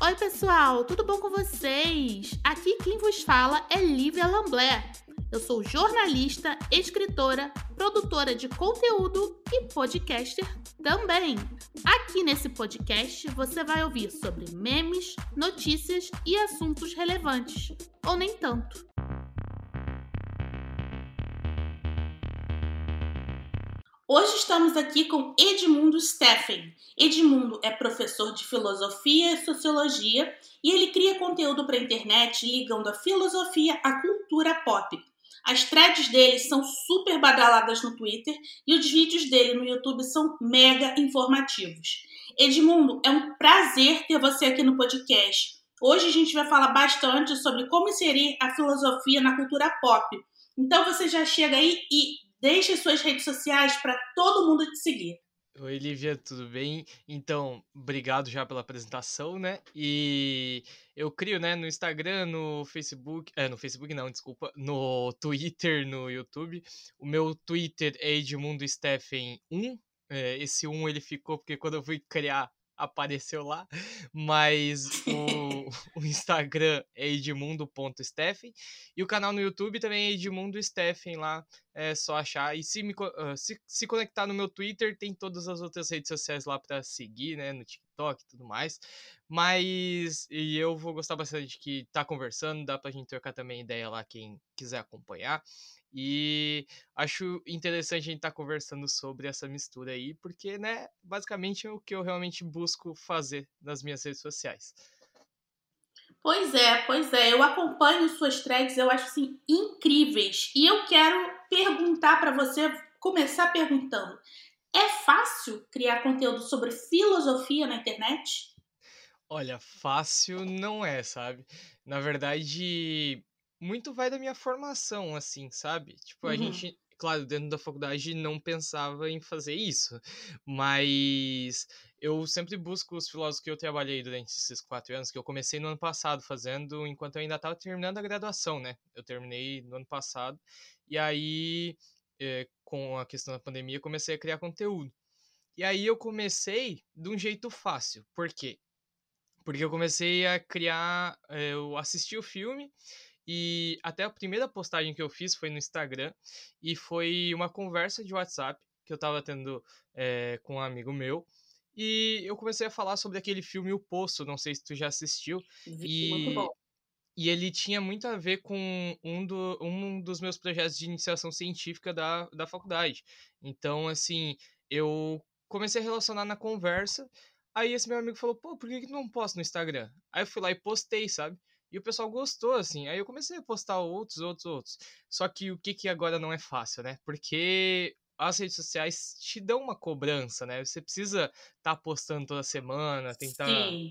Oi, pessoal, tudo bom com vocês? Aqui quem vos fala é Lívia Lamblé. Eu sou jornalista, escritora, produtora de conteúdo e podcaster também. Aqui nesse podcast você vai ouvir sobre memes, notícias e assuntos relevantes, ou nem tanto. Hoje estamos aqui com Edmundo Steffen. Edmundo é professor de filosofia e sociologia e ele cria conteúdo para a internet ligando a filosofia à cultura pop. As threads dele são super badaladas no Twitter e os vídeos dele no YouTube são mega informativos. Edmundo, é um prazer ter você aqui no podcast. Hoje a gente vai falar bastante sobre como inserir a filosofia na cultura pop. Então você já chega aí e Deixe suas redes sociais para todo mundo te seguir. Oi, Lívia, tudo bem? Então, obrigado já pela apresentação, né? E eu crio, né, no Instagram, no Facebook, é, no Facebook não, desculpa, no Twitter, no YouTube. O meu Twitter é Edmundo Steffen 1. É, esse 1 ele ficou porque quando eu fui criar apareceu lá, mas o, o Instagram é edmundo.steffen e o canal no YouTube também é Edmundo Steffen lá, é só achar e se, me, uh, se, se conectar no meu Twitter, tem todas as outras redes sociais lá para seguir, né, no TikTok e tudo mais, mas e eu vou gostar bastante que tá conversando, dá pra gente trocar também ideia lá quem quiser acompanhar. E acho interessante a gente estar tá conversando sobre essa mistura aí, porque, né, basicamente é o que eu realmente busco fazer nas minhas redes sociais. Pois é, pois é. Eu acompanho suas threads, eu acho assim incríveis. E eu quero perguntar para você, começar perguntando: é fácil criar conteúdo sobre filosofia na internet? Olha, fácil não é, sabe? Na verdade, muito vai da minha formação, assim, sabe? Tipo, a uhum. gente, claro, dentro da faculdade não pensava em fazer isso, mas eu sempre busco os filósofos que eu trabalhei durante esses quatro anos, que eu comecei no ano passado fazendo, enquanto eu ainda estava terminando a graduação, né? Eu terminei no ano passado, e aí, é, com a questão da pandemia, comecei a criar conteúdo. E aí eu comecei de um jeito fácil, por quê? Porque eu comecei a criar, eh, eu assisti o filme, e até a primeira postagem que eu fiz foi no Instagram e foi uma conversa de WhatsApp que eu tava tendo é, com um amigo meu. E eu comecei a falar sobre aquele filme O Poço, não sei se tu já assistiu. E, muito bom. E ele tinha muito a ver com um, do, um dos meus projetos de iniciação científica da, da faculdade. Então, assim, eu comecei a relacionar na conversa. Aí esse meu amigo falou, pô, por que, que não posto no Instagram? Aí eu fui lá e postei, sabe? E o pessoal gostou, assim. Aí eu comecei a postar outros, outros, outros. Só que o que, que agora não é fácil, né? Porque as redes sociais te dão uma cobrança, né? Você precisa estar tá postando toda semana, tentar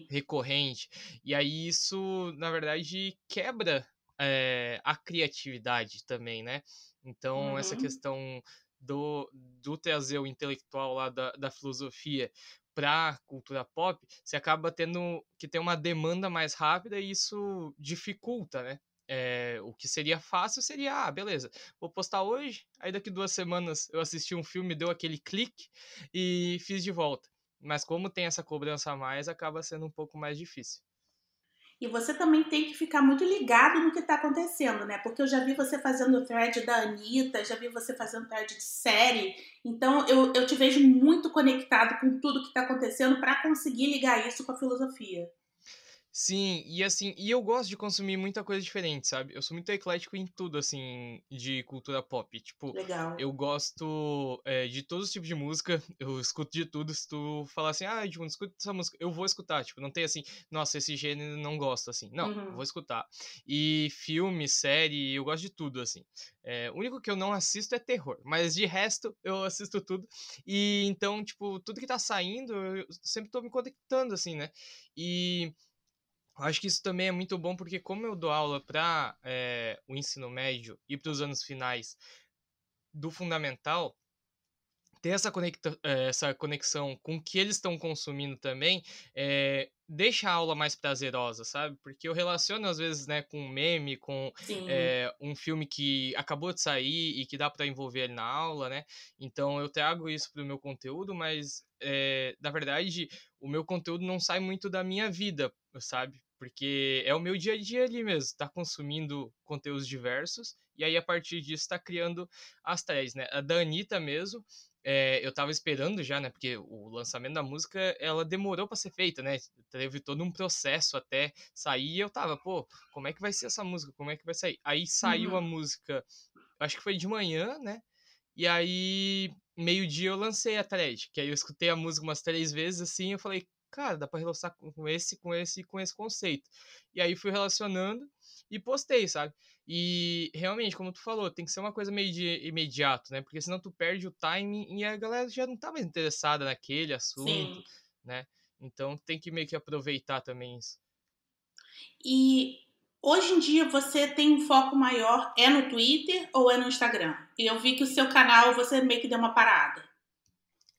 recorrente. E aí isso, na verdade, quebra é, a criatividade também, né? Então, uhum. essa questão do, do trazer o intelectual lá da, da filosofia para cultura pop, você acaba tendo que ter uma demanda mais rápida e isso dificulta, né? É, o que seria fácil seria, ah, beleza, vou postar hoje, aí daqui duas semanas eu assisti um filme, deu aquele clique e fiz de volta. Mas como tem essa cobrança a mais, acaba sendo um pouco mais difícil. E você também tem que ficar muito ligado no que está acontecendo, né? Porque eu já vi você fazendo thread da Anitta, já vi você fazendo thread de série. Então eu, eu te vejo muito conectado com tudo que está acontecendo para conseguir ligar isso com a filosofia. Sim, e assim, e eu gosto de consumir muita coisa diferente, sabe? Eu sou muito eclético em tudo, assim, de cultura pop. Tipo, Legal. eu gosto é, de todos os tipos de música, eu escuto de tudo. Se tu falar assim, ah, tipo, escuta essa música, eu vou escutar. Tipo, não tem assim, nossa, esse gênero não gosto, assim. Não, uhum. vou escutar. E filme, série, eu gosto de tudo, assim. É, o único que eu não assisto é terror, mas de resto eu assisto tudo. E então, tipo, tudo que tá saindo, eu sempre tô me conectando, assim, né? E Acho que isso também é muito bom porque como eu dou aula para é, eh, o ensino médio e para os anos finais do fundamental, ter essa, conecta, eh, essa conexão com o que eles estão consumindo também, é, deixa a aula mais prazerosa, sabe? Porque eu relaciono às vezes, né, com um meme, com é, um filme que acabou de sair e que dá para envolver ele na aula, né? Então eu trago isso pro meu conteúdo, mas é, na verdade o meu conteúdo não sai muito da minha vida, sabe? Porque é o meu dia a dia ali mesmo, tá consumindo conteúdos diversos, e aí a partir disso tá criando as threads, né? A da Anitta mesmo, é, eu tava esperando já, né? Porque o lançamento da música, ela demorou para ser feita, né? Teve todo um processo até sair e eu tava, pô, como é que vai ser essa música? Como é que vai sair? Aí saiu uhum. a música, acho que foi de manhã, né? E aí, meio-dia eu lancei a thread, que aí eu escutei a música umas três vezes assim, eu falei, cara, dá pra relacionar com esse, com esse com esse conceito. E aí fui relacionando e postei, sabe? E realmente, como tu falou, tem que ser uma coisa meio de imediato, né? Porque senão tu perde o timing e a galera já não tá mais interessada naquele assunto, Sim. né? Então tem que meio que aproveitar também isso. E hoje em dia você tem um foco maior é no Twitter ou é no Instagram? E eu vi que o seu canal você meio que deu uma parada.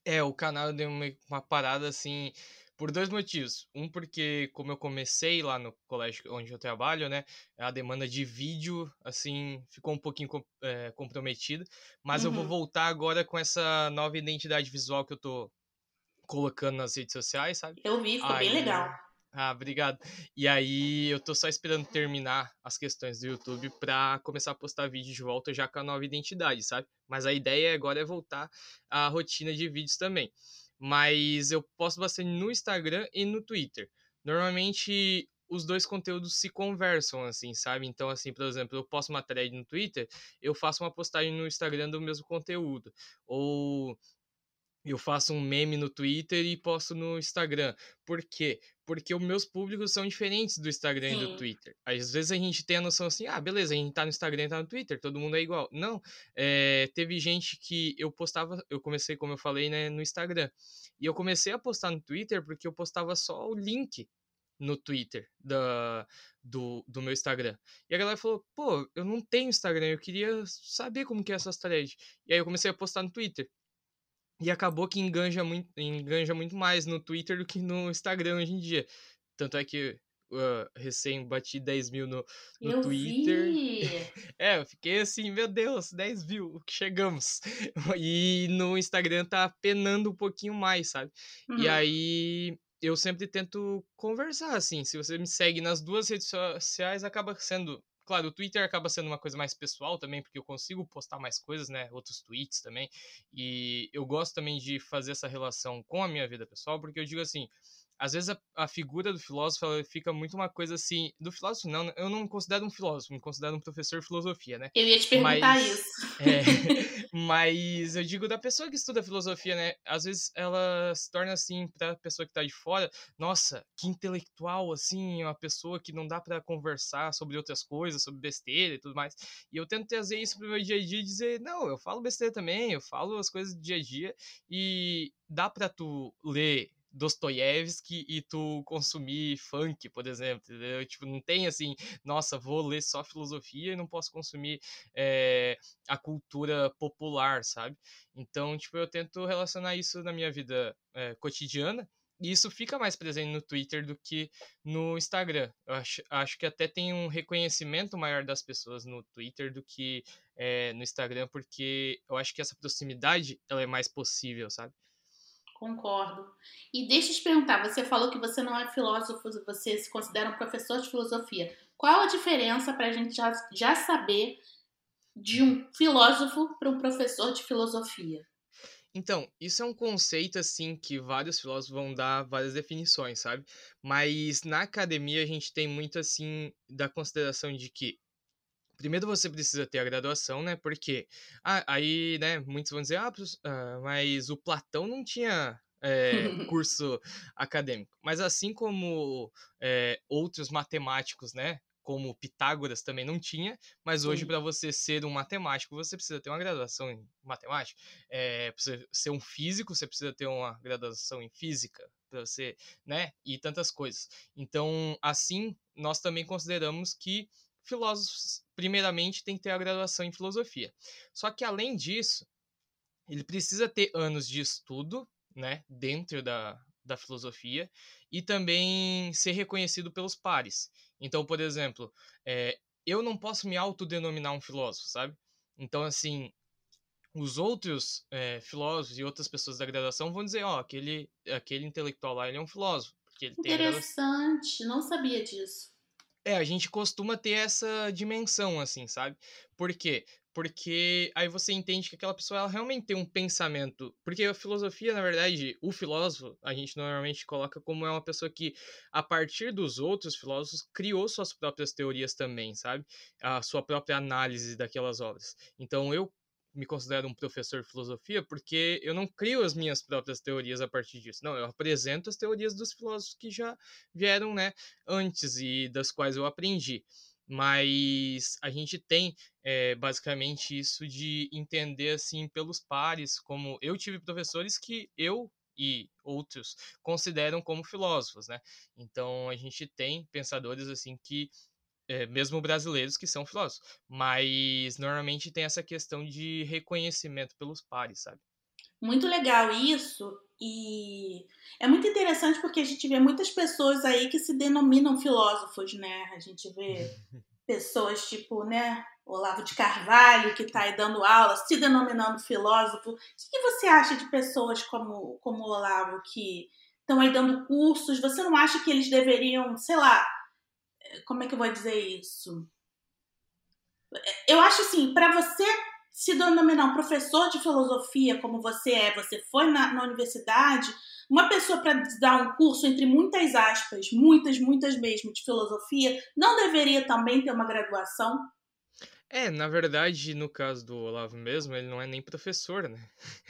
É, o canal deu uma parada assim por dois motivos. Um, porque como eu comecei lá no colégio onde eu trabalho, né, a demanda de vídeo, assim, ficou um pouquinho é, comprometida. Mas uhum. eu vou uhum. voltar agora com essa nova identidade visual que eu tô colocando nas redes sociais, sabe? Eu vi, ficou Aí, bem legal. Ah, obrigado. E aí eu tô só esperando terminar as questões do YouTube pra começar a postar vídeo de volta já com a nova identidade, sabe? Mas a ideia agora é voltar à rotina de vídeos também mas eu posto bastante no Instagram e no Twitter. Normalmente os dois conteúdos se conversam, assim, sabe? Então, assim, por exemplo, eu posto uma thread no Twitter, eu faço uma postagem no Instagram do mesmo conteúdo. Ou eu faço um meme no Twitter e posto no Instagram. Por quê? Porque os meus públicos são diferentes do Instagram Sim. e do Twitter. Às vezes a gente tem a noção assim, ah, beleza, a gente tá no Instagram e tá no Twitter, todo mundo é igual. Não, é, teve gente que eu postava, eu comecei, como eu falei, né, no Instagram. E eu comecei a postar no Twitter porque eu postava só o link no Twitter da, do, do meu Instagram. E a galera falou, pô, eu não tenho Instagram, eu queria saber como que é essas threads. E aí eu comecei a postar no Twitter. E acabou que enganja muito, enganja muito mais no Twitter do que no Instagram hoje em dia. Tanto é que uh, recém bati 10 mil no, no eu Twitter. Vi. é, eu fiquei assim, meu Deus, 10 mil, chegamos. E no Instagram tá penando um pouquinho mais, sabe? Uhum. E aí eu sempre tento conversar, assim. Se você me segue nas duas redes sociais, acaba sendo Claro, o Twitter acaba sendo uma coisa mais pessoal também, porque eu consigo postar mais coisas, né? Outros tweets também. E eu gosto também de fazer essa relação com a minha vida pessoal, porque eu digo assim, às vezes a, a, figura do filósofo fica muito uma coisa assim. Do filósofo, não, eu não me considero um filósofo, me considero um professor de filosofia, né? Eu ia te perguntar mas, isso. É, mas eu digo da pessoa que estuda filosofia, né? Às vezes ela se torna assim, pra pessoa que tá de fora, nossa, que intelectual, assim, uma pessoa que não dá para conversar sobre outras coisas, sobre besteira e tudo mais. E eu tento trazer isso pro meu dia a dia e dizer, não, eu falo besteira também, eu falo as coisas do dia a dia e dá para tu ler Dostoiévski e tu consumir funk, por exemplo. Entendeu? Tipo, não tem assim, nossa, vou ler só filosofia e não posso consumir é, a cultura popular, sabe? Então, tipo, eu tento relacionar isso na minha vida é, cotidiana. E isso fica mais presente no Twitter do que no Instagram. Eu acho, acho que até tem um reconhecimento maior das pessoas no Twitter do que é, no Instagram, porque eu acho que essa proximidade ela é mais possível, sabe? Concordo. E deixa eu te perguntar, você falou que você não é filósofo, você se considera um professor de filosofia. Qual a diferença para a gente já, já saber de um filósofo para um professor de filosofia? Então, isso é um conceito assim que vários filósofos vão dar várias definições, sabe? Mas na academia a gente tem muito assim da consideração de que primeiro você precisa ter a graduação, né? Porque ah, aí, né, muitos vão dizer, ah, ah mas o Platão não tinha é, curso acadêmico. Mas assim como é, outros matemáticos, né? Como Pitágoras também não tinha, mas hoje, para você ser um matemático, você precisa ter uma graduação em matemática. É, para você ser um físico, você precisa ter uma graduação em física, para você, né? E tantas coisas. Então, assim, nós também consideramos que filósofos, primeiramente, têm que ter a graduação em filosofia. Só que, além disso, ele precisa ter anos de estudo, né, dentro da, da filosofia e também ser reconhecido pelos pares. Então, por exemplo, é, eu não posso me autodenominar um filósofo, sabe? Então, assim, os outros é, filósofos e outras pessoas da graduação vão dizer, ó, oh, aquele, aquele intelectual lá, ele é um filósofo. Porque ele Interessante, não sabia disso. É, a gente costuma ter essa dimensão, assim, sabe? Por quê? Porque aí você entende que aquela pessoa ela realmente tem um pensamento. Porque a filosofia, na verdade, o filósofo, a gente normalmente coloca como é uma pessoa que, a partir dos outros filósofos, criou suas próprias teorias também, sabe? A sua própria análise daquelas obras. Então eu me considero um professor de filosofia porque eu não crio as minhas próprias teorias a partir disso. Não, eu apresento as teorias dos filósofos que já vieram, né, antes e das quais eu aprendi. Mas a gente tem é, basicamente isso de entender assim pelos pares, como eu tive professores que eu e outros consideram como filósofos, né? Então a gente tem pensadores assim que é, mesmo brasileiros que são filósofos, mas normalmente tem essa questão de reconhecimento pelos pares, sabe? Muito legal isso, e é muito interessante porque a gente vê muitas pessoas aí que se denominam filósofos, né? A gente vê pessoas tipo, né, Olavo de Carvalho, que está aí dando aula, se denominando filósofo. O que você acha de pessoas como, como Olavo que estão aí dando cursos? Você não acha que eles deveriam, sei lá, como é que eu vou dizer isso? Eu acho assim, para você se denominar um professor de filosofia como você é, você foi na, na universidade, uma pessoa para dar um curso entre muitas aspas, muitas, muitas mesmo, de filosofia, não deveria também ter uma graduação? É, na verdade, no caso do Olavo mesmo, ele não é nem professor, né?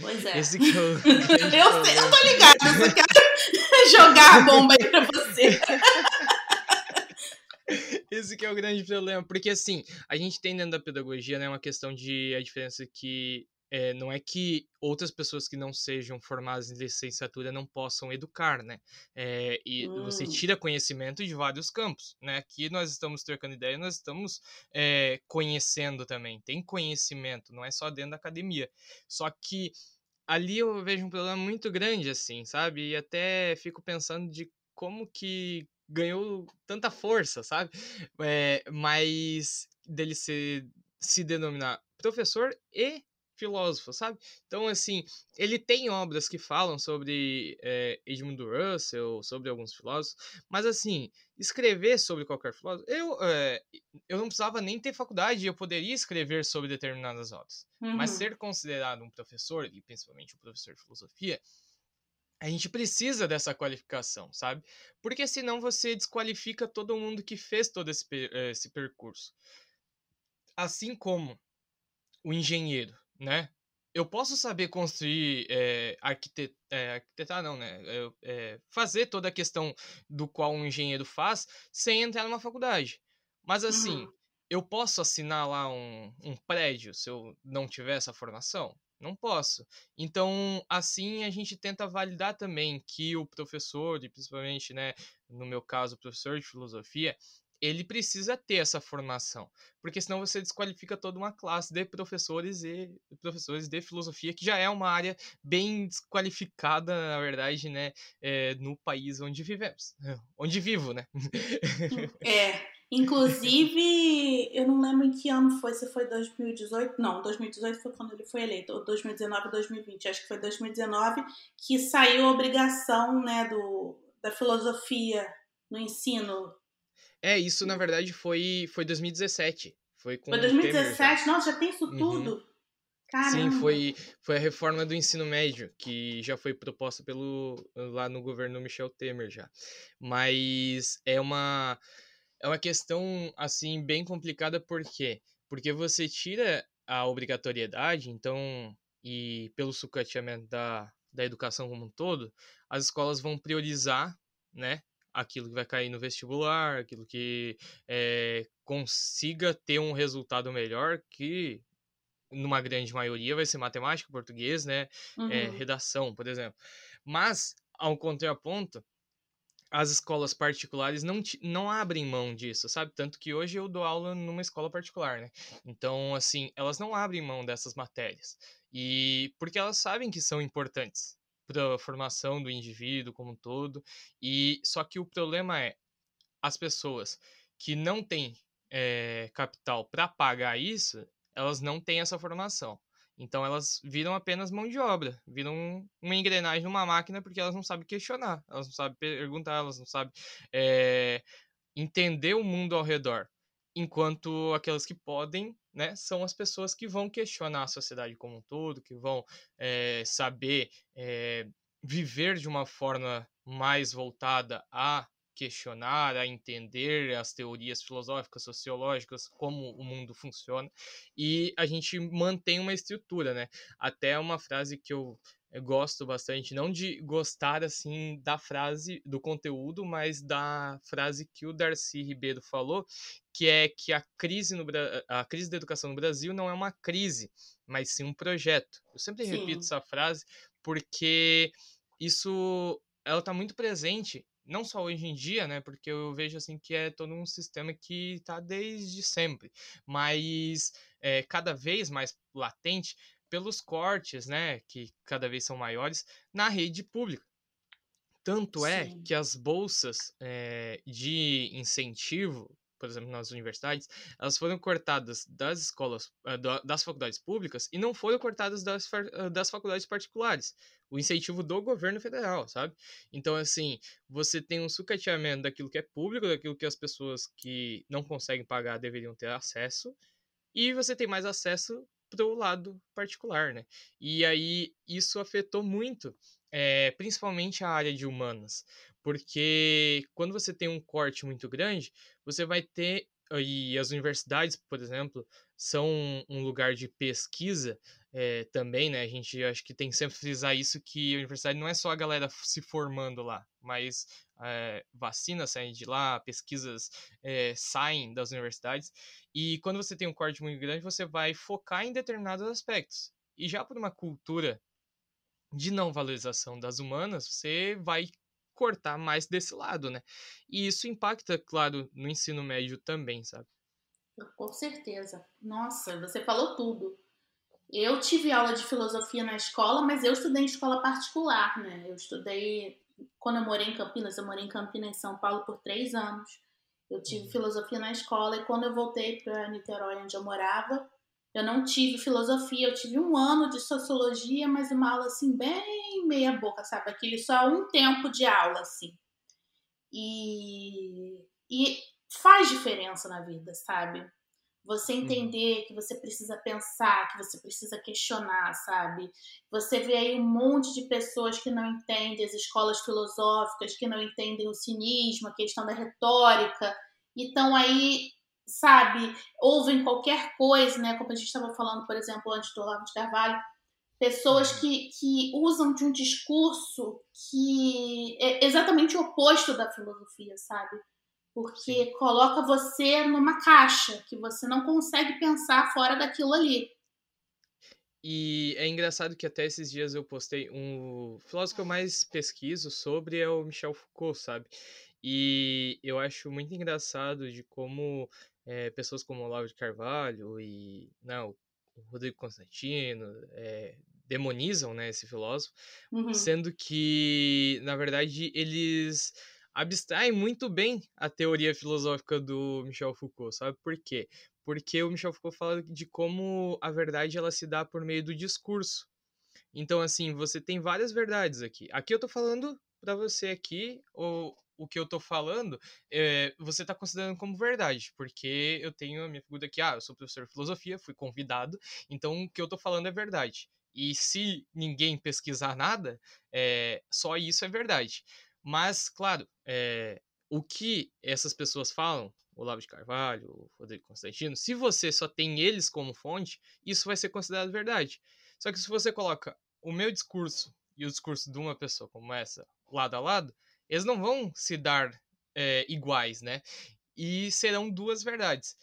Pois é. Esse que é eu, sei, eu tô ligado, eu só quero jogar a bomba aí pra você. Esse que é o grande problema, porque assim, a gente tem dentro da pedagogia, né, uma questão de a diferença que é, não é que outras pessoas que não sejam formadas em licenciatura não possam educar, né? É, e hum. você tira conhecimento de vários campos, né? Aqui nós estamos trocando ideia, nós estamos é, conhecendo também. Tem conhecimento, não é só dentro da academia. Só que ali eu vejo um problema muito grande, assim, sabe? E até fico pensando de como que ganhou tanta força, sabe? É, mas dele se, se denominar professor e filósofo, sabe? Então, assim, ele tem obras que falam sobre é, Edmund Russell, sobre alguns filósofos, mas, assim, escrever sobre qualquer filósofo, eu, é, eu não precisava nem ter faculdade, eu poderia escrever sobre determinadas obras. Uhum. Mas ser considerado um professor, e principalmente um professor de filosofia, a gente precisa dessa qualificação, sabe? Porque senão você desqualifica todo mundo que fez todo esse, eh, esse percurso. Assim como o engenheiro, né? Eu posso saber construir, é, arquitet é, arquitetar, não, né? É, fazer toda a questão do qual um engenheiro faz sem entrar numa faculdade. Mas assim, uhum. eu posso assinar lá um, um prédio se eu não tiver essa formação? Não posso. Então, assim a gente tenta validar também que o professor, e principalmente, né, no meu caso, o professor de filosofia, ele precisa ter essa formação, porque senão você desqualifica toda uma classe de professores e professores de filosofia, que já é uma área bem desqualificada, na verdade, né, é, no país onde vivemos, onde vivo, né? É, Inclusive, eu não lembro em que ano foi, se foi 2018. Não, 2018 foi quando ele foi eleito, ou 2019 ou 2020. Acho que foi 2019 que saiu a obrigação né, do, da filosofia no ensino. É, isso na verdade foi, foi 2017. Foi, com foi 2017? Já. Nossa, já tem isso uhum. tudo? Caramba. Sim, foi, foi a reforma do ensino médio, que já foi proposta pelo lá no governo Michel Temer já. Mas é uma é uma questão assim bem complicada por quê? Porque você tira a obrigatoriedade, então, e pelo sucateamento da, da educação como um todo, as escolas vão priorizar, né, aquilo que vai cair no vestibular, aquilo que é, consiga ter um resultado melhor, que numa grande maioria vai ser matemática, português, né, uhum. é, redação, por exemplo. Mas, ao contraponto, as escolas particulares não, não abrem mão disso, sabe? Tanto que hoje eu dou aula numa escola particular, né? Então, assim, elas não abrem mão dessas matérias. E porque elas sabem que são importantes, para a formação do indivíduo como um todo. E só que o problema é as pessoas que não têm é, capital para pagar isso, elas não têm essa formação. Então elas viram apenas mão de obra, viram uma engrenagem numa máquina porque elas não sabem questionar, elas não sabem perguntar, elas não sabem é, entender o mundo ao redor. Enquanto aquelas que podem, né, são as pessoas que vão questionar a sociedade como um todo, que vão é, saber é, viver de uma forma mais voltada a questionar, a entender as teorias filosóficas, sociológicas, como o mundo funciona, e a gente mantém uma estrutura, né? Até uma frase que eu gosto bastante, não de gostar assim da frase, do conteúdo, mas da frase que o Darcy Ribeiro falou, que é que a crise, no, a crise da educação no Brasil não é uma crise, mas sim um projeto. Eu sempre sim. repito essa frase porque isso ela está muito presente não só hoje em dia, né, porque eu vejo assim que é todo um sistema que está desde sempre, mas é, cada vez mais latente pelos cortes, né, que cada vez são maiores na rede pública. Tanto é Sim. é que as bolsas é, de incentivo por exemplo, nas universidades, elas foram cortadas das escolas, eh, das faculdades públicas e não foram cortadas das, eh, das faculdades particulares. O incentivo do governo federal, sabe? Então, assim, você tem um sucateamento daquilo que é público, daquilo que as pessoas que não conseguem pagar deveriam ter acesso, e você tem mais acesso para o lado particular, né? E aí isso afetou muito, é, principalmente a área de humanas, porque quando você tem um corte muito grande, você vai ter e as universidades, por exemplo, são um lugar de pesquisa é, também, né? A gente acho que tem que sempre frisar isso que a universidade não é só a galera se formando lá, mas é, vacinas saem de lá, pesquisas é, saem das universidades. E quando você tem um corte muito grande, você vai focar em determinados aspectos. E já por uma cultura de não valorização das humanas, você vai cortar mais desse lado, né? E isso impacta, claro, no ensino médio também, sabe? Com certeza. Nossa, você falou tudo. Eu tive aula de filosofia na escola, mas eu estudei em escola particular, né? Eu estudei, quando eu morei em Campinas, eu morei em Campinas, em São Paulo, por três anos. Eu tive uhum. filosofia na escola e quando eu voltei para Niterói, onde eu morava, eu não tive filosofia, eu tive um ano de sociologia, mas uma aula assim, bem meia boca, sabe? Aquele só um tempo de aula, assim. E, e faz diferença na vida, sabe? Você uhum. entender que você precisa pensar, que você precisa questionar, sabe? Você vê aí um monte de pessoas que não entendem as escolas filosóficas, que não entendem o cinismo, a questão da retórica, e estão aí sabe, ouvem qualquer coisa, né? Como a gente estava falando, por exemplo, antes do Olavo de Carvalho, pessoas uhum. que, que usam de um discurso que é exatamente o oposto da filosofia, sabe? Porque coloca você numa caixa que você não consegue pensar fora daquilo ali. E é engraçado que até esses dias eu postei um filósofo que eu mais pesquiso sobre é o Michel Foucault, sabe? E eu acho muito engraçado de como é, pessoas como Olavo de Carvalho e não, o Rodrigo Constantino é, demonizam né, esse filósofo, uhum. sendo que, na verdade, eles abstraem muito bem a teoria filosófica do Michel Foucault, sabe por quê? Porque o Michel Foucault fala de como a verdade ela se dá por meio do discurso. Então, assim, você tem várias verdades aqui. Aqui eu tô falando para você aqui, ou o que eu tô falando, é, você tá considerando como verdade, porque eu tenho a minha figura aqui, ah, eu sou professor de filosofia, fui convidado, então o que eu tô falando é verdade. E se ninguém pesquisar nada, é, só isso é verdade. Mas, claro, é, o que essas pessoas falam, Olavo de Carvalho, o Rodrigo Constantino, se você só tem eles como fonte, isso vai ser considerado verdade. Só que se você coloca o meu discurso e o discurso de uma pessoa como essa lado a lado, eles não vão se dar é, iguais, né? E serão duas verdades.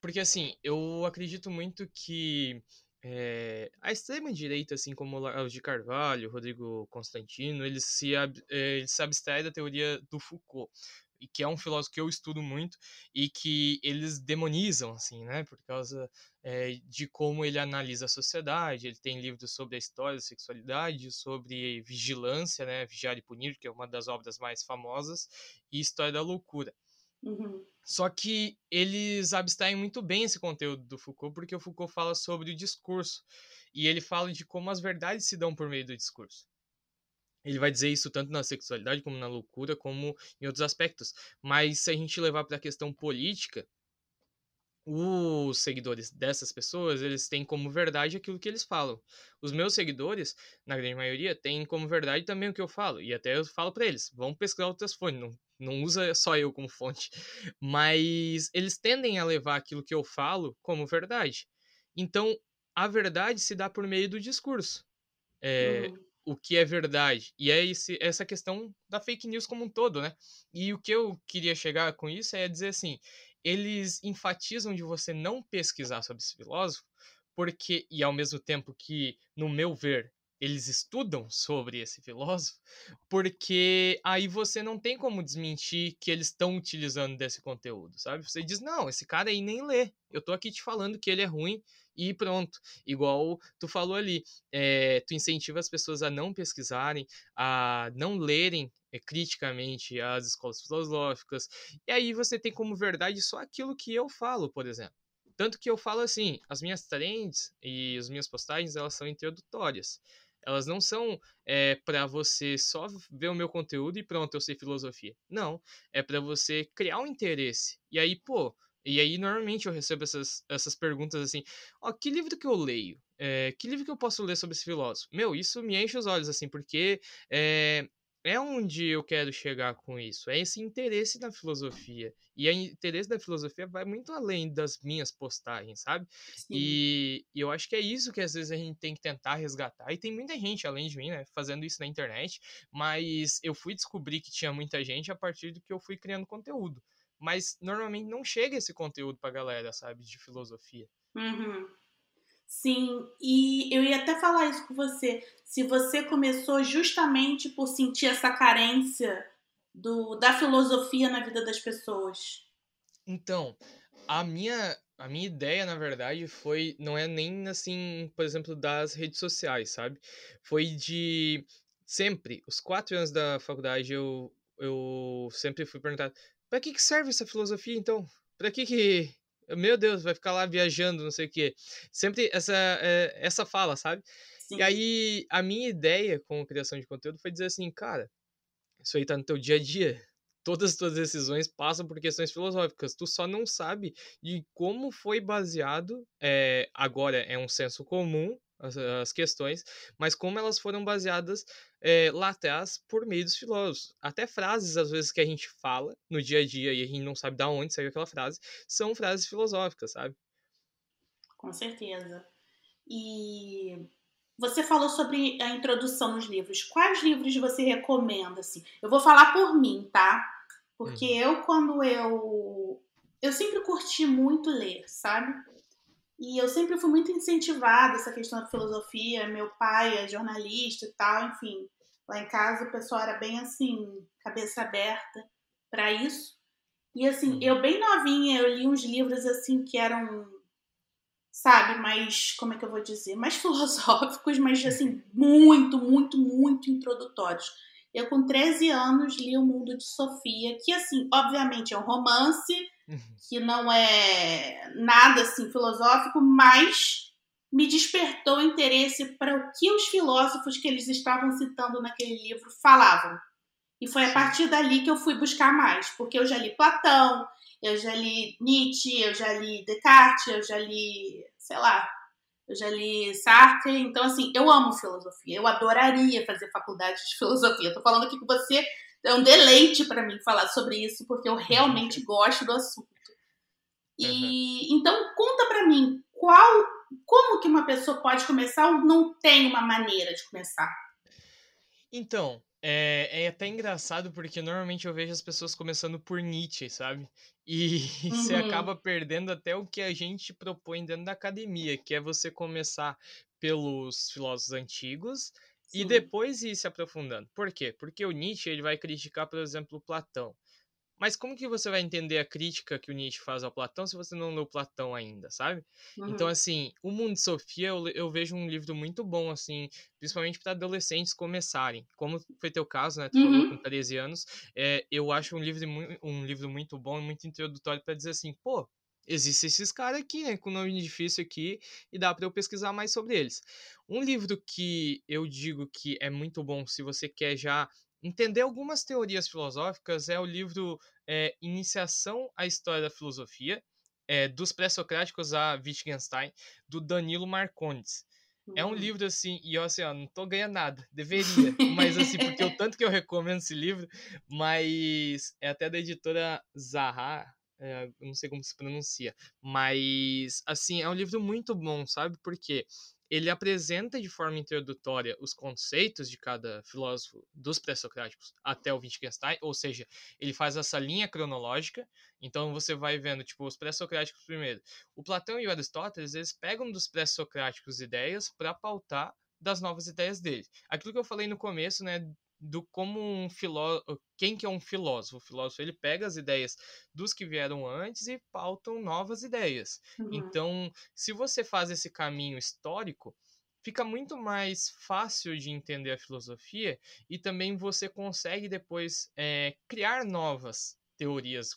Porque assim, eu acredito muito que é, a extrema-direita, assim como o de Carvalho, Rodrigo Constantino, eles se, ab, eles se abstraem da teoria do Foucault. e que é um filósofo que eu estudo muito e que eles demonizam, assim, né? Por causa é, de como ele analisa a sociedade. Ele tem livros sobre a história da sexualidade, sobre vigilância, né? Vigiar e Punir, que é uma das obras mais famosas, e História da Loucura. Uhum. Só que eles abstraem muito bem esse conteúdo do Foucault, porque o Foucault fala sobre o discurso. E ele fala de como as verdades se dão por meio do discurso. Ele vai dizer isso tanto na sexualidade, como na loucura, como em outros aspectos. Mas se a gente levar para a questão política, os seguidores dessas pessoas, eles têm como verdade aquilo que eles falam. Os meus seguidores, na grande maioria, têm como verdade também o que eu falo. E até eu falo para eles, vão pesquisar outras fontes, não, não usa só eu como fonte. Mas eles tendem a levar aquilo que eu falo como verdade. Então, a verdade se dá por meio do discurso. É, uhum. O que é verdade. E é esse, essa questão da fake news como um todo, né? E o que eu queria chegar com isso é dizer assim: eles enfatizam de você não pesquisar sobre esse filósofo, porque, e ao mesmo tempo que, no meu ver, eles estudam sobre esse filósofo, porque aí você não tem como desmentir que eles estão utilizando desse conteúdo, sabe? Você diz, não, esse cara aí nem lê. Eu tô aqui te falando que ele é ruim e pronto. Igual tu falou ali, é, tu incentiva as pessoas a não pesquisarem, a não lerem é, criticamente as escolas filosóficas, e aí você tem como verdade só aquilo que eu falo, por exemplo. Tanto que eu falo assim, as minhas trends e as minhas postagens, elas são introdutórias. Elas não são é, para você só ver o meu conteúdo e pronto, eu sei filosofia. Não, é para você criar um interesse. E aí, pô, e aí normalmente eu recebo essas, essas perguntas assim, ó, que livro que eu leio? É, que livro que eu posso ler sobre esse filósofo? Meu, isso me enche os olhos, assim, porque é, é onde eu quero chegar com isso. É esse interesse na filosofia. E o interesse da filosofia vai muito além das minhas postagens, sabe? E, e, eu acho que é isso que às vezes a gente tem que tentar resgatar. E tem muita gente, além de mim, né, fazendo isso na internet. Mas eu fui descobrir que tinha muita gente a partir do que eu fui criando conteúdo. Mas normalmente não chega esse conteúdo pra galera, sabe? De filosofia. Uhum. Sim, e eu ia até falar isso com você. Se você começou justamente por sentir essa carência do, da filosofia na vida das pessoas. Então, a minha, a minha ideia, na verdade, foi. Não é nem assim, por exemplo, das redes sociais, sabe? Foi de. Sempre, os quatro anos da faculdade, eu, eu sempre fui perguntado: pra que, que serve essa filosofia então? Pra que, que meu Deus, vai ficar lá viajando, não sei o quê. Sempre essa, é, essa fala, sabe? Sim. E aí, a minha ideia com a criação de conteúdo foi dizer assim, cara, isso aí tá no teu dia a dia. Todas as tuas decisões passam por questões filosóficas. Tu só não sabe de como foi baseado. É, agora é um senso comum as, as questões, mas como elas foram baseadas é, lá atrás por meio dos filósofos. Até frases, às vezes, que a gente fala no dia a dia e a gente não sabe de onde saiu aquela frase, são frases filosóficas, sabe? Com certeza. E você falou sobre a introdução nos livros. Quais livros você recomenda? Assim? Eu vou falar por mim, tá? Porque uhum. eu, quando eu. Eu sempre curti muito ler, sabe? E eu sempre fui muito incentivada essa questão da filosofia. Meu pai é jornalista e tal, enfim. Lá em casa o pessoal era bem assim, cabeça aberta para isso. E assim, eu bem novinha, eu li uns livros assim que eram, sabe, mais, como é que eu vou dizer, mais filosóficos, mas assim, muito, muito, muito introdutórios. Eu com 13 anos li O Mundo de Sofia, que assim, obviamente é um romance, Uhum. Que não é nada assim filosófico, mas me despertou interesse para o que os filósofos que eles estavam citando naquele livro falavam. E foi a partir dali que eu fui buscar mais, porque eu já li Platão, eu já li Nietzsche, eu já li Descartes, eu já li, sei lá, eu já li Sartre. Então, assim, eu amo filosofia. Eu adoraria fazer faculdade de filosofia. Estou falando aqui com você é um deleite para mim falar sobre isso, porque eu realmente gosto do assunto. E uhum. então conta para mim qual, como que uma pessoa pode começar ou não tem uma maneira de começar? Então, é, é até engraçado porque normalmente eu vejo as pessoas começando por Nietzsche, sabe? E uhum. você acaba perdendo até o que a gente propõe dentro da academia, que é você começar pelos filósofos antigos, Sim. e depois ir se aprofundando. Por quê? Porque o Nietzsche ele vai criticar, por exemplo, Platão. Mas como que você vai entender a crítica que o Nietzsche faz ao Platão se você não leu Platão ainda, sabe? Então, uhum. Então, assim, O Mundo de Sofia eu, eu vejo um livro muito bom, assim, principalmente para adolescentes começarem. Como foi teu caso, né? Tu uhum. falou com 13 anos. É, eu acho um livro, um livro muito bom e muito introdutório para dizer assim, pô, existem esses caras aqui, né, com nome difícil aqui, e dá para eu pesquisar mais sobre eles. Um livro que eu digo que é muito bom se você quer já entender algumas teorias filosóficas é o livro é, Iniciação à História da Filosofia, é, dos pré-socráticos a Wittgenstein, do Danilo Marcondes. Uhum. É um hum. livro assim, e eu assim, ó, não tô ganhando nada, deveria, mas assim, porque o tanto que eu recomendo esse livro, mas é até da editora Zaha, é, não sei como se pronuncia, mas assim, é um livro muito bom, sabe? Porque ele apresenta de forma introdutória os conceitos de cada filósofo dos pré-socráticos até o Wittgenstein, ou seja, ele faz essa linha cronológica. Então você vai vendo, tipo, os pré-socráticos primeiro. O Platão e o Aristóteles, eles pegam dos pré-socráticos ideias para pautar das novas ideias dele. Aquilo que eu falei no começo, né, do como um filósofo, quem que é um filósofo? O filósofo ele pega as ideias dos que vieram antes e pautam novas ideias. Uhum. Então, se você faz esse caminho histórico, fica muito mais fácil de entender a filosofia e também você consegue depois é, criar novas teorias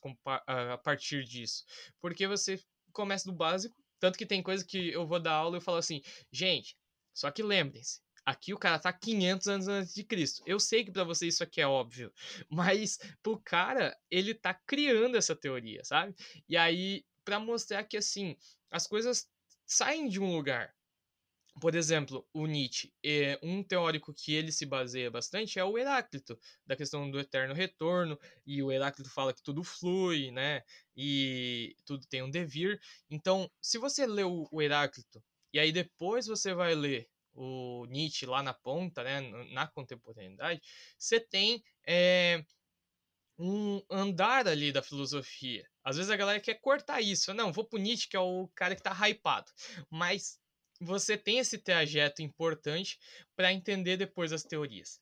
a partir disso, porque você começa do básico, tanto que tem coisa que eu vou dar aula e eu falo assim, gente, só que lembrem-se, Aqui o cara tá 500 anos antes de Cristo. Eu sei que para você isso aqui é óbvio, mas pro cara, ele tá criando essa teoria, sabe? E aí, para mostrar que assim, as coisas saem de um lugar. Por exemplo, o Nietzsche, é um teórico que ele se baseia bastante é o Heráclito, da questão do eterno retorno, e o Heráclito fala que tudo flui, né? E tudo tem um devir. Então, se você lê o Heráclito e aí depois você vai ler o Nietzsche lá na ponta, né, na contemporaneidade, você tem é, um andar ali da filosofia. Às vezes a galera quer cortar isso. Não, vou pro Nietzsche, que é o cara que tá hypado. Mas você tem esse trajeto importante para entender depois as teorias.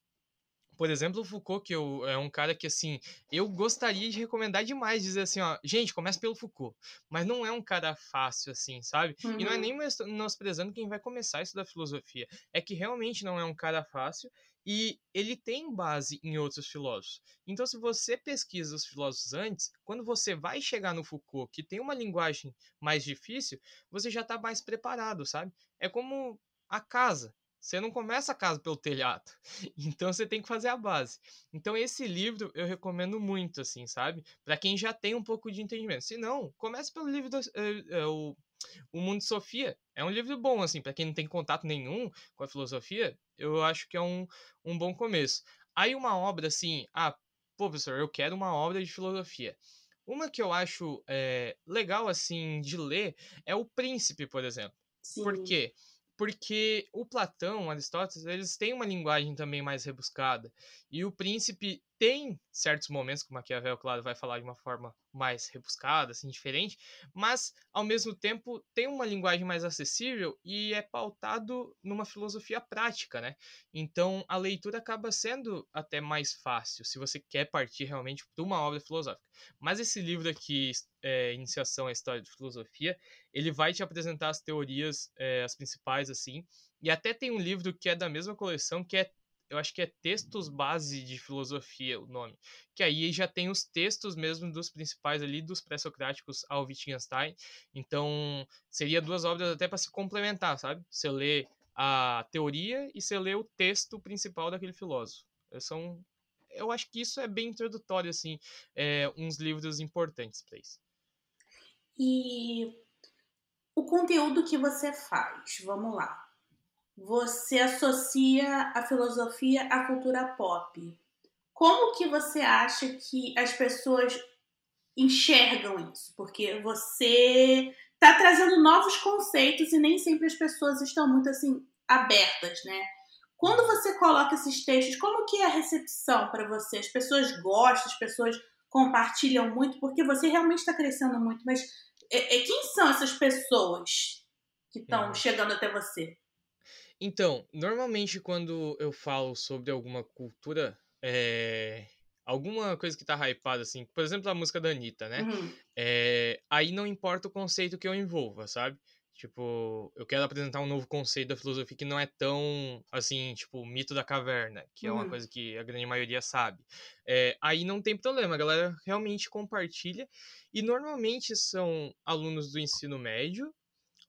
Por exemplo, o Foucault, que eu, é um cara que, assim, eu gostaria de recomendar demais, dizer assim, ó, gente, começa pelo Foucault. Mas não é um cara fácil, assim, sabe? Uhum. E não é uhum. nem menosprezando quem vai começar a estudar filosofia. É que realmente não é um cara fácil e ele tem base em outros filósofos. Então, se você pesquisa os filósofos antes, quando você vai chegar no Foucault, que tem uma linguagem mais difícil, você já está mais preparado, sabe? É como a casa. Você não começa a casa pelo telhado. Então você tem que fazer a base. Então esse livro eu recomendo muito, assim, sabe? Para quem já tem um pouco de entendimento. Se não, comece pelo livro do, é, o, o Mundo de Sofia. É um livro bom, assim, para quem não tem contato nenhum com a filosofia, eu acho que é um, um bom começo. Aí uma obra assim, ah, pô, professor, eu quero uma obra de filosofia. Uma que eu acho é, legal, assim, de ler é O Príncipe, por exemplo. Sim. Por quê? porque o Platão, Aristóteles, eles têm uma linguagem também mais rebuscada. E o príncipe tem certos momentos, que o Maquiavel, claro, vai falar de uma forma mais rebuscada, assim, diferente, mas, ao mesmo tempo, tem uma linguagem mais acessível e é pautado numa filosofia prática, né? Então, a leitura acaba sendo até mais fácil, se você quer partir realmente de uma obra filosófica. Mas esse livro aqui, é, Iniciação à História de Filosofia, ele vai te apresentar as teorias, é, as principais, assim, e até tem um livro que é da mesma coleção, que é eu acho que é Textos Base de Filosofia o nome, que aí já tem os textos mesmo dos principais ali, dos pré-socráticos ao Wittgenstein, então seria duas obras até para se complementar, sabe? Você lê a teoria e você lê o texto principal daquele filósofo. São, eu acho que isso é bem introdutório, assim, é, uns livros importantes para isso. E o conteúdo que você faz, vamos lá você associa a filosofia à cultura pop. Como que você acha que as pessoas enxergam isso? Porque você está trazendo novos conceitos e nem sempre as pessoas estão muito assim abertas, né? Quando você coloca esses textos, como que é a recepção para você? As pessoas gostam, as pessoas compartilham muito, porque você realmente está crescendo muito. Mas é, é, quem são essas pessoas que estão uhum. chegando até você? Então, normalmente quando eu falo sobre alguma cultura, é, alguma coisa que tá hypada, assim, por exemplo, a música da Anitta, né? Uhum. É, aí não importa o conceito que eu envolva, sabe? Tipo, eu quero apresentar um novo conceito da filosofia que não é tão, assim, tipo, o mito da caverna, que é uma Uhum. coisa que a grande maioria sabe. É, aí não tem problema, a galera realmente compartilha. E normalmente são alunos do ensino médio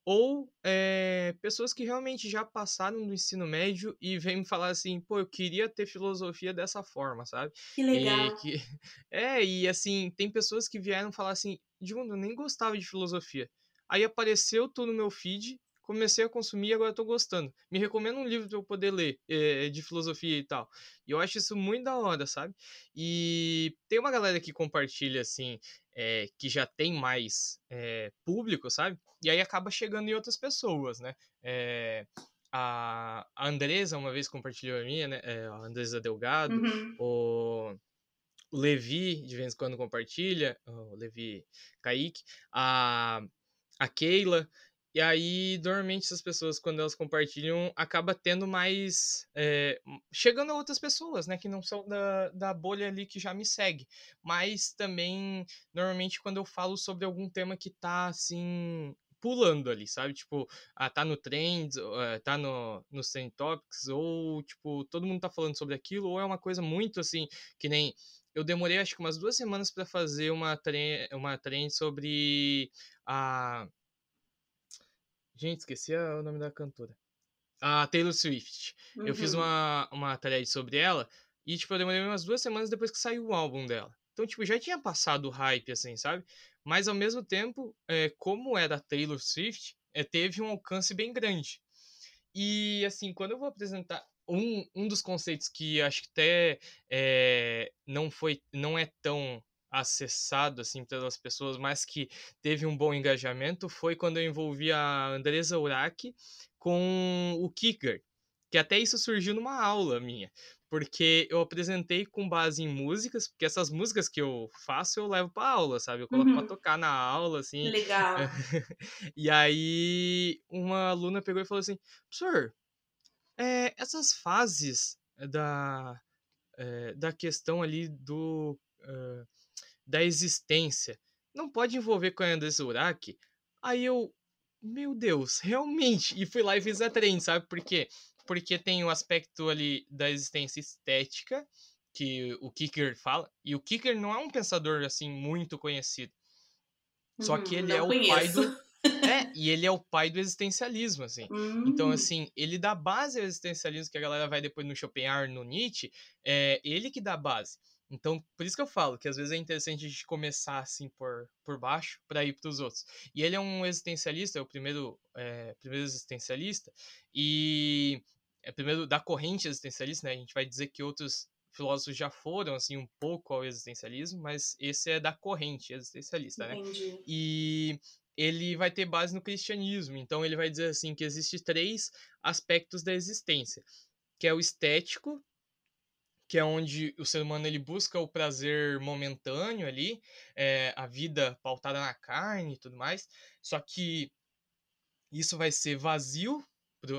ou é, pessoas que realmente já passaram do ensino médio e vêm me falar assim, pô, eu queria ter filosofia dessa forma, sabe? Que E legal. que é, e assim, tem pessoas que vieram falar assim, Edmundo, eu nem gostava de filosofia. Aí apareceu tu no meu feed, comecei a consumir e agora eu tô gostando. Me recomenda um livro pra eu poder ler é, de filosofia e tal. E eu acho isso muito da hora, sabe? E tem uma galera que compartilha, assim, é, que já tem mais é, público, sabe? E aí acaba chegando em outras pessoas, né? É, a, a Andresa uma vez compartilhou a minha, né? A Andresa Delgado, Uhum. o, o Levi de vez em quando compartilha, o Levi Kaique, a, a Keila. E aí, normalmente, essas pessoas, quando elas compartilham, acaba tendo mais. É, chegando a outras pessoas, né? Que não são da, da bolha ali que já me segue. Mas também, normalmente, quando eu falo sobre algum tema que tá assim. Pulando ali, sabe? Tipo, ah, tá no Trends, uh, tá no, nos Trend Topics, ou, tipo, todo mundo tá falando sobre aquilo, ou é uma coisa muito assim, que nem eu demorei acho que umas duas semanas para fazer uma trend, uma trend sobre a gente esqueci o nome da cantora. A Taylor Swift. Uhum. eu fiz uma uma thread sobre ela e tipo eu demorei umas duas semanas depois que saiu o álbum dela. Então tipo já tinha passado o hype assim sabe? Mas ao mesmo tempo é, como é da Taylor Swift é, teve um alcance bem grande. E assim quando eu vou apresentar um, um dos conceitos que acho que até é, não foi não é tão acessado assim pelas pessoas, mas que teve um bom engajamento foi quando eu envolvi a Andresa Urach com o Kicker, que até isso surgiu numa aula minha, porque eu apresentei com base em músicas, porque essas músicas que eu faço eu levo para aula, sabe? Eu coloco uhum. para tocar na aula assim. Legal. e aí uma aluna pegou e falou assim: "Professor, é, essas fases da, é, da questão ali do uh, da existência não pode envolver Andressa Urach? Aí eu, meu Deus, realmente, e fui lá e fiz a trend, sabe por quê? Porque tem o aspecto ali da existência estética, que o Kicker fala, e o Kicker não é um pensador assim muito conhecido. Só que ele Hum, é o conheço. pai do é, e ele é o pai do existencialismo, assim. Hum. Então, assim, ele dá base ao existencialismo que a galera vai depois no Schopenhauer, no Nietzsche, é ele que dá base. Então, por isso que eu falo que às vezes é interessante a gente começar assim por, por baixo para ir para os outros. E ele é um existencialista, é o primeiro, é, primeiro existencialista, e é primeiro da corrente existencialista, né? A gente vai dizer que outros filósofos já foram assim um pouco ao existencialismo, mas esse é da corrente existencialista, né? Entendi. E ele vai ter base no cristianismo. Então ele vai dizer assim que existe três aspectos da existência, que é o estético, que é onde o ser humano ele busca o prazer momentâneo ali, é, a vida pautada na carne e tudo mais. Só que isso vai ser vazio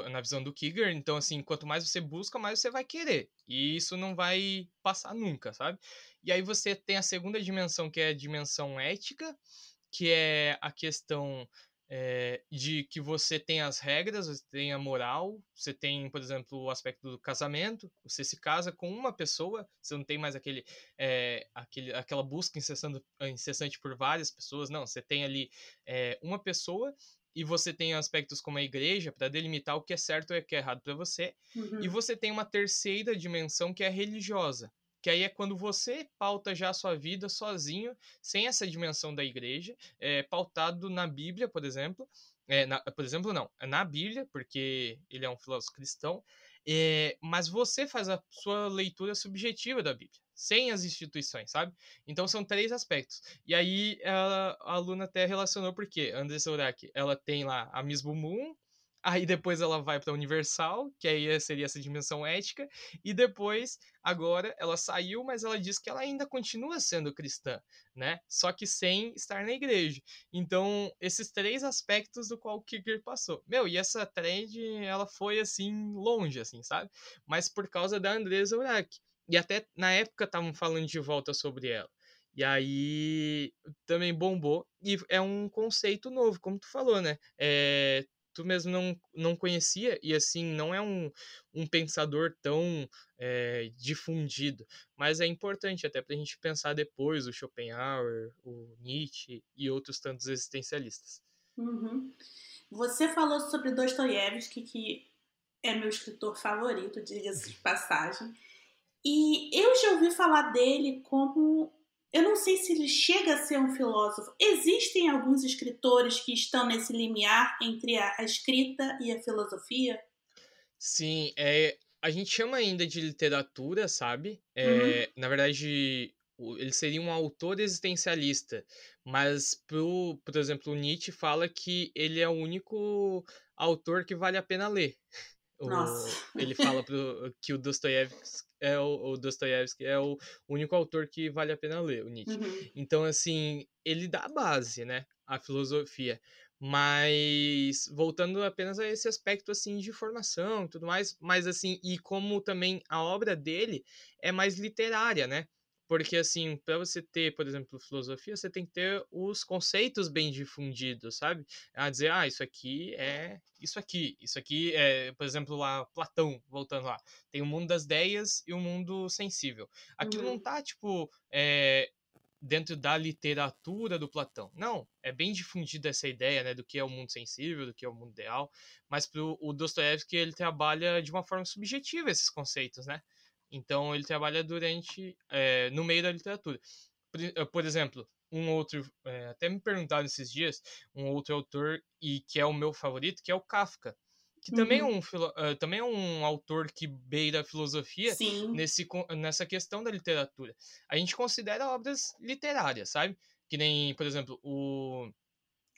na visão do Kiger. Então, assim, quanto mais você busca, mais você vai querer. E isso não vai passar nunca, sabe? E aí você tem a segunda dimensão, que é a dimensão ética, que é a questão é, de que você tem as regras, você tem a moral, você tem, por exemplo, o aspecto do casamento, você se casa com uma pessoa, você não tem mais aquele, é, aquele aquela busca incessante, incessante por várias pessoas, não, você tem ali é, uma pessoa e você tem aspectos como a igreja para delimitar o que é certo e o que é errado para você, Uhum. e você tem uma terceira dimensão que é a religiosa, que aí é quando você pauta já a sua vida sozinho, sem essa dimensão da igreja, é, pautado na Bíblia, por exemplo. É, na, por exemplo, não, é na Bíblia, porque ele é um filósofo cristão, é, mas você faz a sua leitura subjetiva da Bíblia, sem as instituições, sabe? Então são três aspectos. E aí ela, a aluna até relacionou porque Andressa Urach, ela tem lá a Miss Moon, aí depois ela vai para Universal, que aí seria essa dimensão ética, e depois, agora, ela saiu, mas ela diz que ela ainda continua sendo cristã, né? Só que sem estar na igreja. Então, esses três aspectos do qual o Kicker passou. Meu, e essa trend, ela foi, assim, longe, assim, sabe? Mas por causa da Andresa Urach. e até na época estavam falando de volta sobre ela. E aí também bombou. E é um conceito novo, como tu falou, né? É, tu mesmo não, não conhecia, e assim, não é um, um pensador tão é, difundido, mas é importante até para a gente pensar depois o Schopenhauer, o Nietzsche e outros tantos existencialistas. Uhum. Você falou sobre Dostoiévski, que é meu escritor favorito, diga-se de passagem. E eu já ouvi falar dele como eu não sei se ele chega a ser um filósofo. Existem alguns escritores que estão nesse limiar entre a, escrita e a filosofia? Sim, é, a gente chama ainda de literatura, sabe? É, uhum. Na verdade, ele seria um autor existencialista, mas, pro, por exemplo, o Nietzsche fala que ele é o único autor que vale a pena ler. O, ele fala pro, que o Dostoiévski é o, o Dostoiévski é o único autor que vale a pena ler, o Nietzsche. Uhum. Então, assim, ele dá base, né, à filosofia. Mas voltando apenas a esse aspecto assim de formação e tudo mais, mas assim, e como também a obra dele é mais literária, né? Porque, assim, para você ter, por exemplo, filosofia, você tem que ter os conceitos bem difundidos, sabe? A dizer, ah, isso aqui é isso aqui. Isso aqui é, por exemplo, lá, Platão, voltando lá. Tem o mundo das ideias e o mundo sensível. Aquilo uhum. não tá, tipo, é, dentro da literatura do Platão. Não, é bem difundida essa ideia, né, do que é o mundo sensível, do que é o mundo ideal, mas pro o Dostoiévski ele trabalha de uma forma subjetiva esses conceitos, né? Então ele trabalha durante é, no meio da literatura. Por, eh, por exemplo, um outro é, até me perguntaram esses dias um outro autor e que é o meu favorito, que é o Kafka, que uhum. também é uhum. um uh, também é um autor que beira a filosofia Sim. nesse nessa questão da literatura. A gente considera obras literárias, sabe? Que nem, por exemplo, o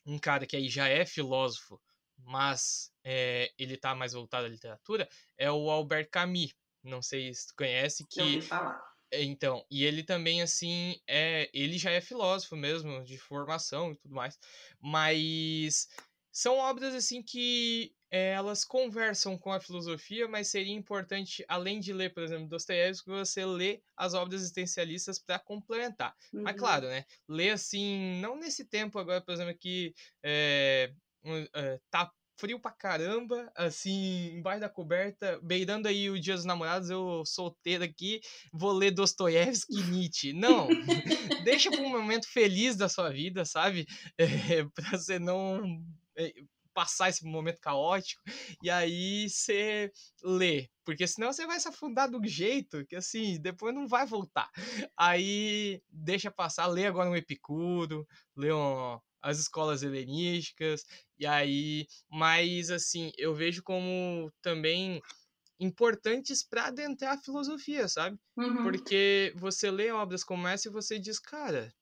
um cara que aí já é filósofo, mas é, ele está mais voltado à literatura, é o Albert Camus. Não sei se tu conhece que. Eu falar. É, então, e ele também, assim, é. Ele já é filósofo mesmo, de formação e tudo mais. Mas são obras, assim, que é, elas conversam com a filosofia, mas seria importante, além de ler, por exemplo, Dostoiévski, você ler as obras existencialistas para complementar. Uhum. Mas, claro, né? Ler, assim, não nesse tempo agora, por exemplo, que é, é, tá frio pra caramba, assim, embaixo da coberta, beirando aí o Dia dos Namorados, eu solteiro aqui, vou ler Dostoiévski e Nietzsche. Não, deixa pra um momento feliz da sua vida, sabe? É, pra você não é, passar esse momento caótico, e aí você lê, porque senão você vai se afundar do jeito que, assim, depois não vai voltar. Aí deixa passar, lê agora um Epicuro, lê um as escolas helenísticas, e aí, mas assim, eu vejo como também importantes para adentrar a filosofia, sabe? Uhum. Porque você lê obras como essa e você diz, cara,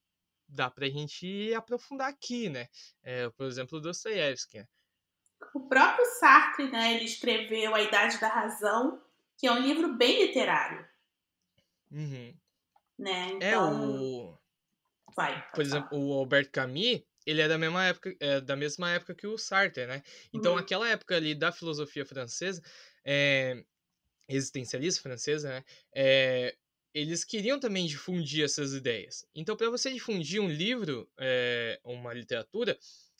dá pra gente aprofundar aqui, né? É, por exemplo, Dostoiévski. Né? O próprio Sartre, né, ele escreveu A Idade da Razão, que é um livro bem literário. Uhum. Né? Então... É o... Vai, por exemplo, o Albert Camus, ele é da mesma época, é da mesma época que o Sartre, né? Então, uhum. aquela época ali da filosofia francesa, é, existencialista francesa, né? É, eles queriam também difundir essas ideias. Então, para você difundir um livro, é, uma literatura,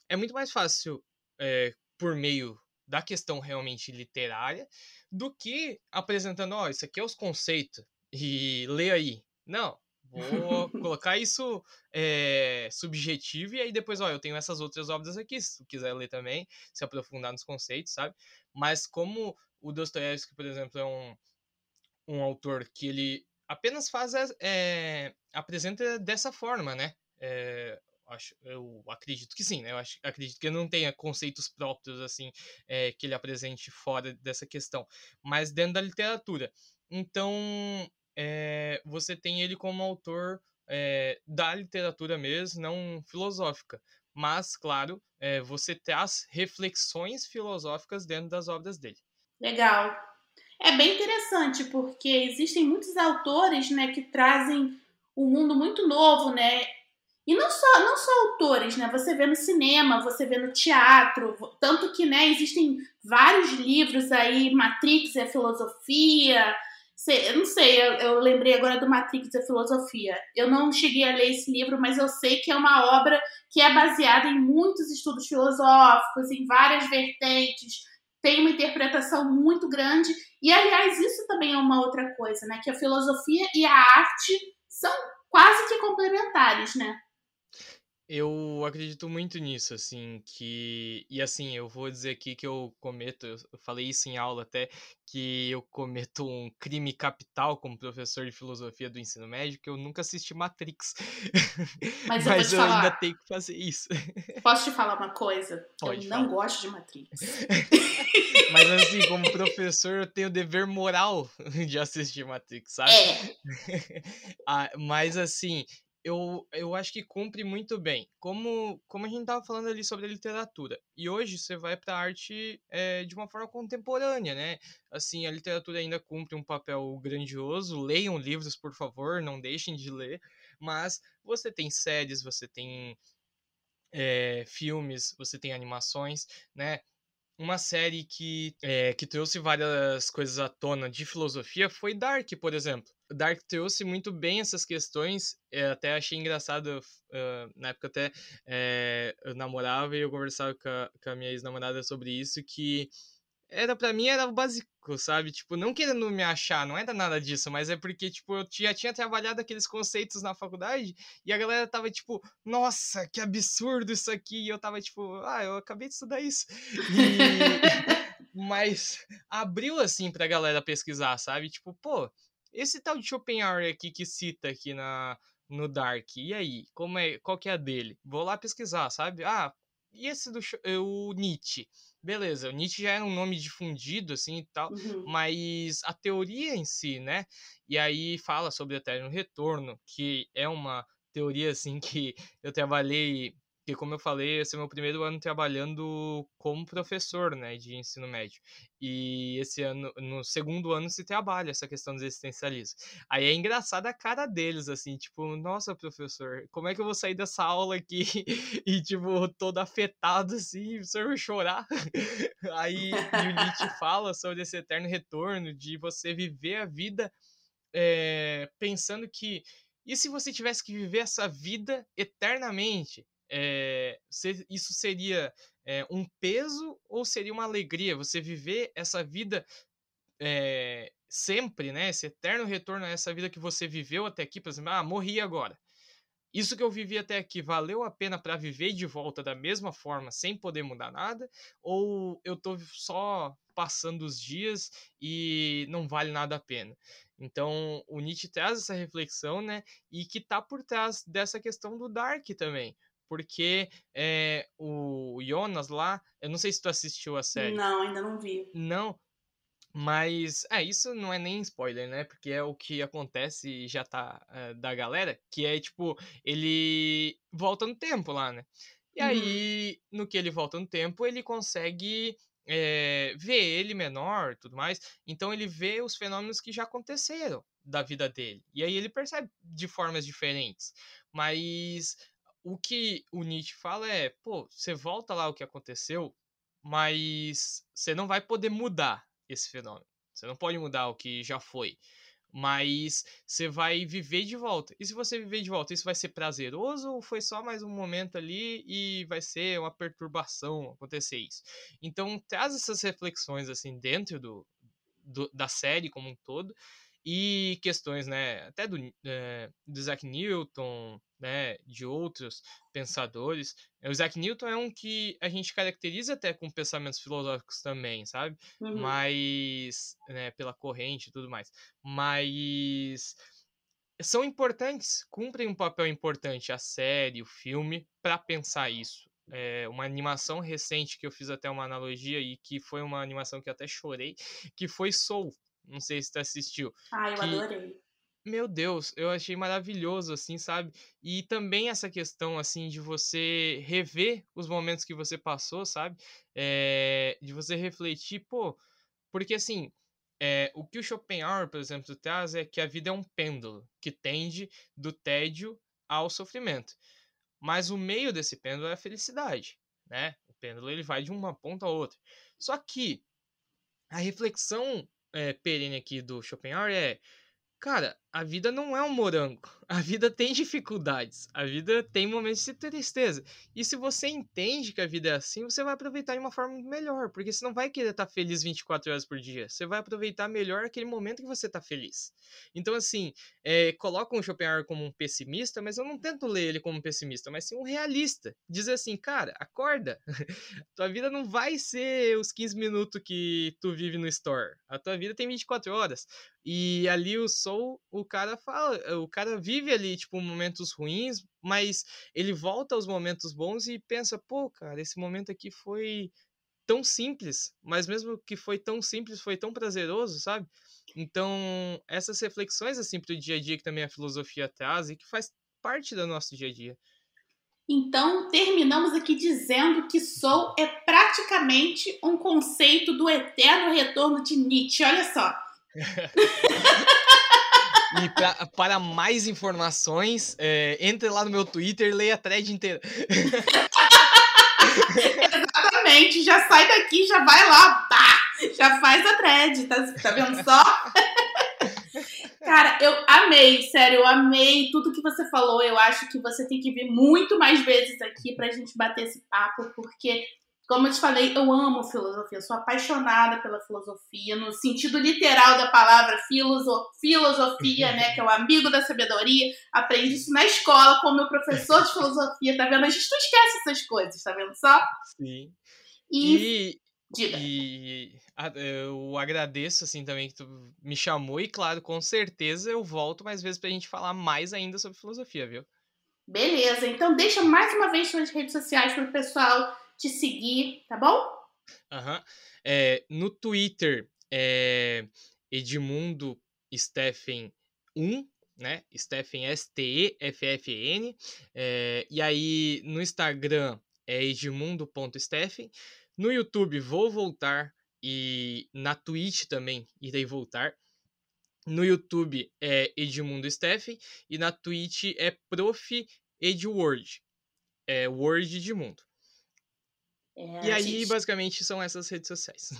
é muito mais fácil é, por meio da questão realmente literária do que apresentando, ó, oh, isso aqui é os conceitos e lê aí. Não, Vou colocar isso é, subjetivo e aí depois, ó, eu tenho essas outras obras aqui, se tu quiser ler também, se aprofundar nos conceitos, sabe? Mas como o Dostoiévski, por exemplo, é um, um autor que ele apenas faz, é, apresenta dessa forma, né? É, acho, eu acredito que sim, né? Eu acho, acredito que ele não tenha conceitos próprios, assim, é, que ele apresente fora dessa questão, mas dentro da literatura. Então, é, você tem ele como autor é, da literatura mesmo, não filosófica. Mas, claro, é, você traz reflexões filosóficas dentro das obras dele. Legal. É bem interessante, porque existem muitos autores né, que trazem um mundo muito novo, né? E não só, não só autores, né? Você vê no cinema, você vê no teatro, tanto que né, existem vários livros aí, Matrix é filosofia, eu não sei, eu, eu, lembrei agora do Matrix da Filosofia. Eu não cheguei a ler esse livro, mas eu sei que é uma obra que é baseada em muitos estudos filosóficos, em várias vertentes, tem uma interpretação muito grande. E, aliás, isso também é uma outra coisa, né? Que a filosofia e a arte são quase que complementares, né? Eu acredito muito nisso, assim, que. E assim, eu vou dizer aqui que eu cometo, eu falei isso em aula até, que eu cometo um crime capital como professor de filosofia do ensino médio, que eu nunca assisti Matrix. Mas eu, Mas eu falar, ainda tenho que fazer isso. Posso te falar uma coisa? Pode eu falar. não gosto de Matrix. Mas assim, como professor, eu tenho o dever moral de assistir Matrix, sabe? É. ah, mas assim, eu, eu acho que cumpre muito bem. Como, como a gente estava falando ali sobre a literatura. E hoje você vai para a arte é, de uma forma contemporânea, né? Assim, a literatura ainda cumpre um papel grandioso. Leiam livros, por favor, não deixem de ler. Mas você tem séries, você tem é, filmes, você tem animações, né? Uma série que, é, que trouxe várias coisas à tona de filosofia foi Dark, por exemplo. Dark trouxe muito bem essas questões. Eu até achei engraçado. Uh, na época, até é, eu namorava e eu conversava com a, com a minha ex-namorada sobre isso. Que era para mim era o básico, sabe? Tipo, não querendo me achar, não era nada disso, mas é porque, tipo, eu já tinha trabalhado aqueles conceitos na faculdade e a galera tava, tipo, nossa, que absurdo isso aqui. E eu tava, tipo, ah, eu acabei de estudar isso. E... mas abriu, assim, pra galera pesquisar, sabe? Tipo, pô, esse tal de Schopenhauer aqui que cita aqui na, no Dark, e aí? Como é, qual que é a dele? Vou lá pesquisar, sabe? Ah, e esse do o Nietzsche? Beleza, o Nietzsche já era um nome difundido, assim, e tal, uhum. mas a teoria em si, né? E aí fala sobre o eterno retorno, que é uma teoria, assim, que eu trabalhei porque, como eu falei, esse é o meu primeiro ano trabalhando como professor, né, de ensino médio. E esse ano, no segundo ano, se trabalha essa questão do existencialismo. Aí é engraçado a cara deles, assim, tipo, nossa, professor, como é que eu vou sair dessa aula aqui e, tipo, todo afetado, assim, o senhor vai chorar? Aí o Nietzsche fala sobre esse eterno retorno, de você viver a vida é, pensando que e se você tivesse que viver essa vida eternamente? É, isso seria é, um peso ou seria uma alegria? Você viver essa vida é, sempre, né? Esse eterno retorno a essa vida que você viveu até aqui, por exemplo, ah, morri agora. Isso que eu vivi até aqui valeu a pena para viver de volta da mesma forma, sem poder mudar nada? Ou eu tô só passando os dias e não vale nada a pena? Então, o Nietzsche traz essa reflexão, né? E que tá por trás dessa questão do Dark também porque é, o Jonas lá, eu não sei se tu assistiu a série. Não, ainda não vi. Não, mas, é, isso não é nem spoiler, né? Porque é o que acontece e já tá é, da galera, que é, tipo, ele volta no tempo lá, né? E uhum. aí, no que ele volta no tempo, ele consegue é, ver ele menor tudo mais. Então, ele vê os fenômenos que já aconteceram da vida dele. E aí, ele percebe de formas diferentes. Mas o que o Nietzsche fala é, pô, você volta lá o que aconteceu, mas você não vai poder mudar esse fenômeno. Você não pode mudar o que já foi. Mas você vai viver de volta. E se você viver de volta, isso vai ser prazeroso ou foi só mais um momento ali e vai ser uma perturbação acontecer isso? Então traz essas reflexões assim dentro do, do da série como um todo e questões, né, até do, é, do Isaac Newton, né, de outros pensadores. O Isaac Newton é um que a gente caracteriza até com pensamentos filosóficos também, sabe? Uhum. Mas, né, pela corrente e tudo mais. Mas são importantes, cumprem um papel importante a série, o filme, para pensar isso. É uma animação recente que eu fiz até uma analogia e que foi uma animação que eu até chorei, que foi Soul. Não sei se tu assistiu. Ah, eu que, adorei. Meu Deus, eu achei maravilhoso, assim, sabe? E também essa questão, assim, de você rever os momentos que você passou, sabe? É, de você refletir, pô, porque assim, é, o que o Schopenhauer, por exemplo, traz é que a vida é um pêndulo que tende do tédio ao sofrimento. Mas o meio desse pêndulo é a felicidade, né? O pêndulo ele vai de uma ponta a outra. Só que a reflexão é, perene aqui do Schopenhauer é Cara, a vida não é um morango. A vida tem dificuldades. A vida tem momentos de tristeza. E se você entende que a vida é assim, você vai aproveitar de uma forma melhor. Porque você não vai querer estar feliz 24 horas por dia. Você vai aproveitar melhor aquele momento que você está feliz. Então, assim, é, colocam o Schopenhauer como um pessimista, mas eu não tento ler ele como um pessimista, mas sim um realista. Dizer assim, cara, acorda. tua vida não vai ser os 15 minutos que tu vive no store. A tua vida tem 24 horas. E ali o Soul, o cara fala, o cara vive ali, tipo, momentos ruins, mas ele volta aos momentos bons e pensa, pô, cara, esse momento aqui foi tão simples, mas mesmo que foi tão simples, foi tão prazeroso, sabe? Então, essas reflexões, assim, pro dia a dia que também a filosofia traz e que faz parte do nosso dia a dia. Então, terminamos aqui dizendo que Soul é praticamente um conceito do eterno retorno de Nietzsche. Olha só. e pra, para mais informações, é, entre lá no meu Twitter e leia a thread inteira. Exatamente, já sai daqui, já vai lá, pá, já faz a thread, tá, tá vendo só? Cara, eu amei, sério, eu amei tudo que você falou. Eu acho que você tem que vir muito mais vezes aqui pra gente bater esse papo, porque como eu te falei, eu amo filosofia, sou apaixonada pela filosofia, no sentido literal da palavra filosofia, né? Que é o amigo da sabedoria. Aprendi isso na escola com o meu professor de filosofia, tá vendo? A gente não esquece essas coisas, tá vendo só? Sim. E. e... Diga. E eu agradeço, assim, também que tu me chamou, e claro, com certeza eu volto mais vezes pra gente falar mais ainda sobre filosofia, viu? Beleza, então deixa mais uma vez suas redes sociais pro pessoal te seguir, tá bom? Aham. Uhum. É, no Twitter, é Edmundo Stephen 1, né? Stephen S-T-E-F-F-N. É, e aí no Instagram é edmundo.stephen. No YouTube vou voltar e na Twitch também irei voltar. No YouTube é Edmundo Stephen e na Twitch é Prof. Edward. É Word Edmundo. É, e aí, gente... basicamente, são essas redes sociais.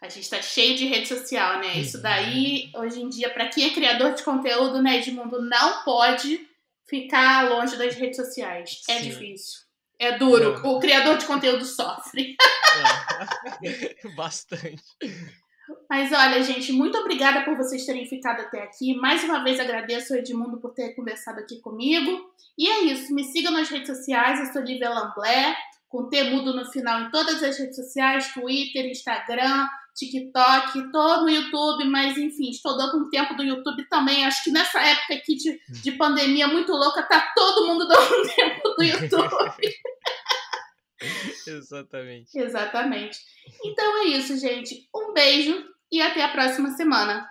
A gente tá cheio de rede social, né? Isso uhum. daí, hoje em dia, para quem é criador de conteúdo, né, Edmundo, não pode ficar longe das redes sociais. É Sim. difícil. É duro. É. O criador de conteúdo sofre. É. Bastante. Mas olha, gente, muito obrigada por vocês terem ficado até aqui. Mais uma vez agradeço ao Edmundo por ter conversado aqui comigo. E é isso. Me sigam nas redes sociais. Eu sou Lívia Lamblé com T mudo no final em todas as redes sociais, Twitter, Instagram, TikTok, tô no YouTube, mas enfim, estou dando um tempo do YouTube também. Acho que nessa época aqui de, de pandemia muito louca, tá todo mundo dando um tempo do YouTube. Exatamente. Exatamente. Então é isso, gente. Um beijo e até a próxima semana.